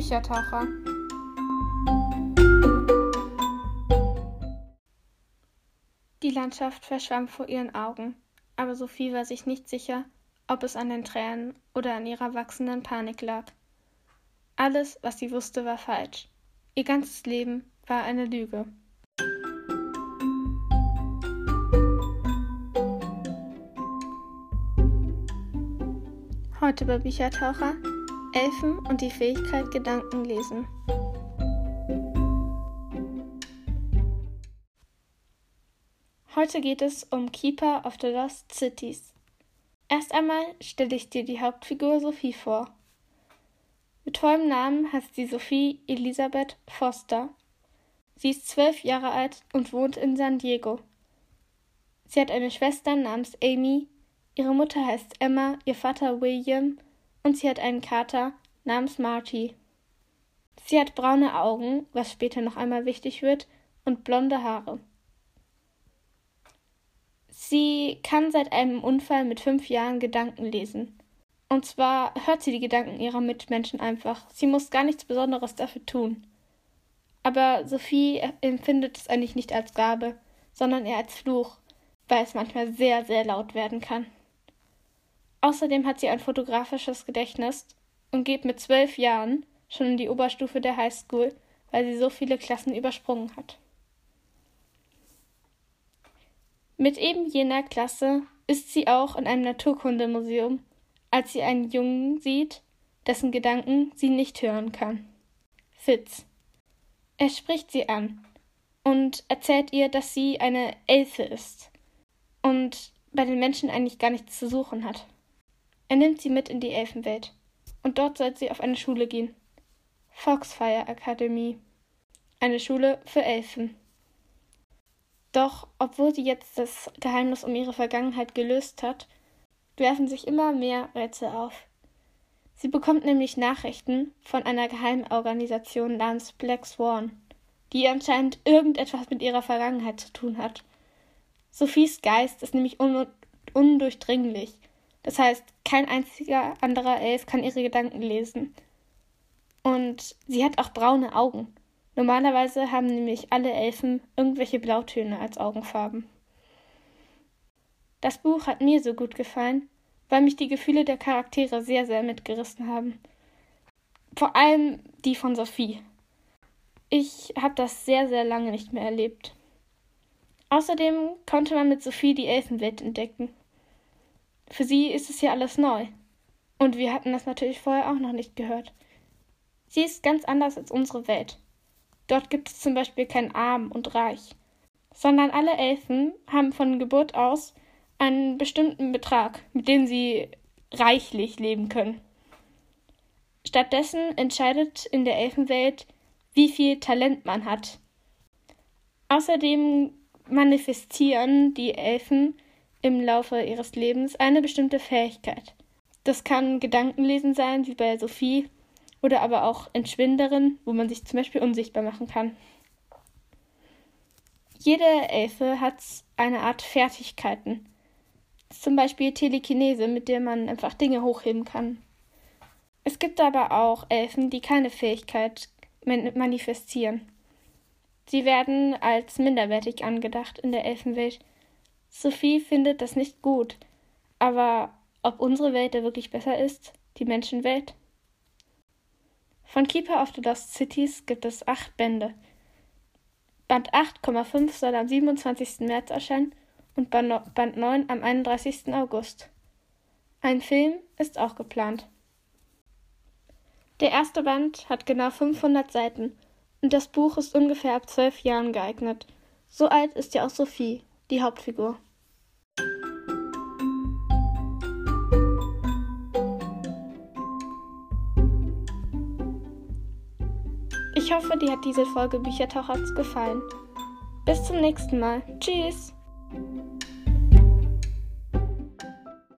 Büchertaucher. Die Landschaft verschwamm vor ihren Augen, aber Sophie war sich nicht sicher, ob es an den Tränen oder an ihrer wachsenden Panik lag. Alles, was sie wusste, war falsch. Ihr ganzes Leben war eine Lüge. Heute bei Büchertaucher Elfen und die Fähigkeit Gedanken lesen. Heute geht es um Keeper of the Lost Cities. Erst einmal stelle ich dir die Hauptfigur Sophie vor. Mit vollem Namen heißt sie Sophie Elisabeth Foster. Sie ist zwölf Jahre alt und wohnt in San Diego. Sie hat eine Schwester namens Amy, ihre Mutter heißt Emma, ihr Vater William und sie hat einen Kater namens Marty. Sie hat braune Augen, was später noch einmal wichtig wird, und blonde Haare. Sie kann seit einem Unfall mit fünf Jahren Gedanken lesen. Und zwar hört sie die Gedanken ihrer Mitmenschen einfach. Sie muss gar nichts Besonderes dafür tun. Aber Sophie empfindet es eigentlich nicht als Gabe, sondern eher als Fluch, weil es manchmal sehr, sehr laut werden kann. Außerdem hat sie ein fotografisches Gedächtnis und geht mit zwölf Jahren schon in die Oberstufe der Highschool, weil sie so viele Klassen übersprungen hat. Mit eben jener Klasse ist sie auch in einem Naturkundemuseum, als sie einen Jungen sieht, dessen Gedanken sie nicht hören kann. Fitz. Er spricht sie an und erzählt ihr, dass sie eine Elfe ist und bei den Menschen eigentlich gar nichts zu suchen hat. Er nimmt sie mit in die Elfenwelt und dort soll sie auf eine Schule gehen. Foxfire Akademie. Eine Schule für Elfen. Doch, obwohl sie jetzt das Geheimnis um ihre Vergangenheit gelöst hat, werfen sich immer mehr Rätsel auf. Sie bekommt nämlich Nachrichten von einer Geheimorganisation namens Black Swan, die anscheinend irgendetwas mit ihrer Vergangenheit zu tun hat. Sophies Geist ist nämlich un undurchdringlich. Das heißt, kein einziger anderer Elf kann ihre Gedanken lesen. Und sie hat auch braune Augen. Normalerweise haben nämlich alle Elfen irgendwelche Blautöne als Augenfarben. Das Buch hat mir so gut gefallen, weil mich die Gefühle der Charaktere sehr, sehr mitgerissen haben. Vor allem die von Sophie. Ich habe das sehr, sehr lange nicht mehr erlebt. Außerdem konnte man mit Sophie die Elfenwelt entdecken. Für sie ist es ja alles neu. Und wir hatten das natürlich vorher auch noch nicht gehört. Sie ist ganz anders als unsere Welt. Dort gibt es zum Beispiel kein Arm und Reich, sondern alle Elfen haben von Geburt aus einen bestimmten Betrag, mit dem sie reichlich leben können. Stattdessen entscheidet in der Elfenwelt, wie viel Talent man hat. Außerdem manifestieren die Elfen im Laufe ihres Lebens eine bestimmte Fähigkeit. Das kann Gedankenlesen sein, wie bei Sophie, oder aber auch Entschwinderin, wo man sich zum Beispiel unsichtbar machen kann. Jede Elfe hat eine Art Fertigkeiten. Zum Beispiel Telekinese, mit der man einfach Dinge hochheben kann. Es gibt aber auch Elfen, die keine Fähigkeit manifestieren. Sie werden als minderwertig angedacht in der Elfenwelt. Sophie findet das nicht gut. Aber ob unsere Welt da wirklich besser ist, die Menschenwelt? Von Keeper of the Lost Cities gibt es acht Bände. Band 8,5 soll am 27. März erscheinen und Band 9 am 31. August. Ein Film ist auch geplant. Der erste Band hat genau 500 Seiten und das Buch ist ungefähr ab zwölf Jahren geeignet. So alt ist ja auch Sophie, die Hauptfigur. Ich hoffe, dir hat diese Folge Büchertauchers gefallen. Bis zum nächsten Mal. Tschüss!